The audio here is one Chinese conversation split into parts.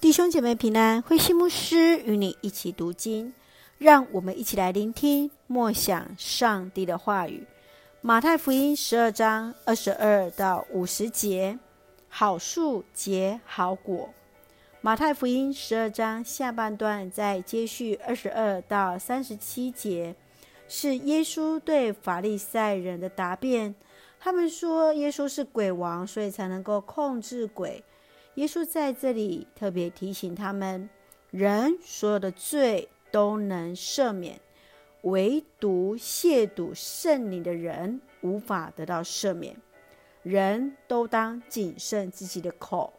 弟兄姐妹平安，慧馨牧师与你一起读经，让我们一起来聆听默想上帝的话语。马太福音十二章二十二到五十节，好树结好果。马太福音十二章下半段在接续二十二到三十七节，是耶稣对法利赛人的答辩。他们说耶稣是鬼王，所以才能够控制鬼。耶稣在这里特别提醒他们：人所有的罪都能赦免，唯独亵渎圣灵的人无法得到赦免。人都当谨慎自己的口，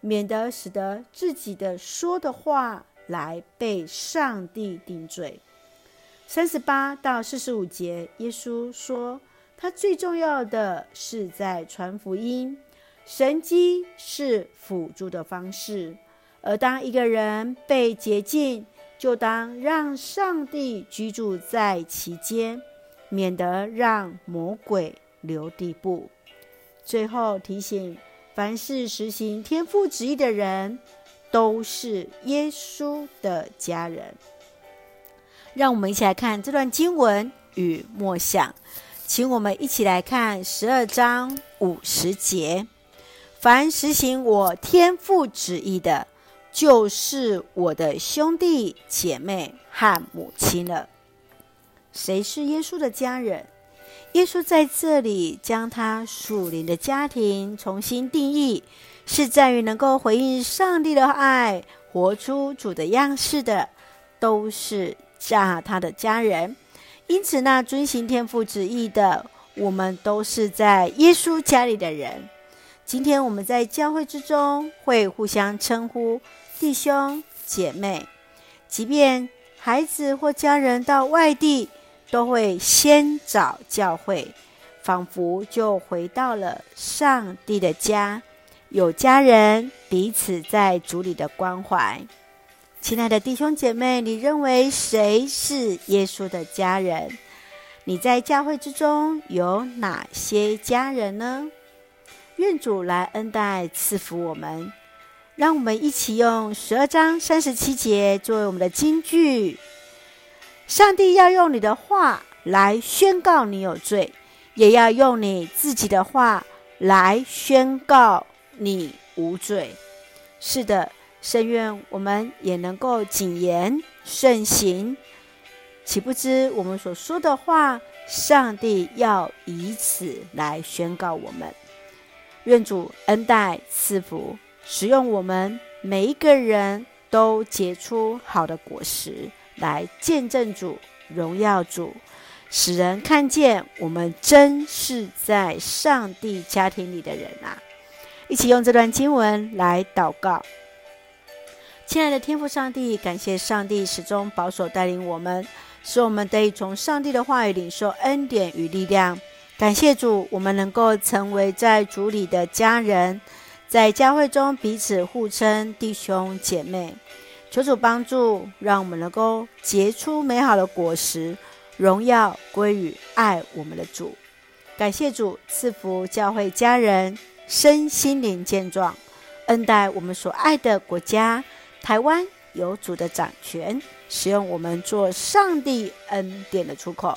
免得使得自己的说的话来被上帝定罪。三十八到四十五节，耶稣说。他最重要的是在传福音，神迹是辅助的方式。而当一个人被洁净，就当让上帝居住在其间，免得让魔鬼留地步。最后提醒：凡是实行天父旨意的人，都是耶稣的家人。让我们一起来看这段经文与默想。请我们一起来看十二章五十节：凡实行我天父旨意的，就是我的兄弟姐妹和母亲了。谁是耶稣的家人？耶稣在这里将他属灵的家庭重新定义，是在于能够回应上帝的爱，活出主的样式的，都是家他的家人。因此，那遵行天父旨意的，我们都是在耶稣家里的人。今天我们在教会之中会互相称呼弟兄姐妹，即便孩子或家人到外地，都会先找教会，仿佛就回到了上帝的家，有家人彼此在主里的关怀。亲爱的弟兄姐妹，你认为谁是耶稣的家人？你在教会之中有哪些家人呢？愿主来恩待赐福我们，让我们一起用十二章三十七节作为我们的金句。上帝要用你的话来宣告你有罪，也要用你自己的话来宣告你无罪。是的。深愿我们也能够谨言慎行，岂不知我们所说的话，上帝要以此来宣告我们。愿主恩待赐福，使用我们每一个人都结出好的果实，来见证主、荣耀主，使人看见我们真是在上帝家庭里的人啊！一起用这段经文来祷告。亲爱的天父上帝，感谢上帝始终保守带领我们，使我们得以从上帝的话语领受恩典与力量。感谢主，我们能够成为在主里的家人，在教会中彼此互称弟兄姐妹。求主帮助，让我们能够结出美好的果实，荣耀归于爱我们的主。感谢主赐福教会家人身心灵健壮，恩待我们所爱的国家。台湾有主的掌权，使用我们做上帝恩典的出口。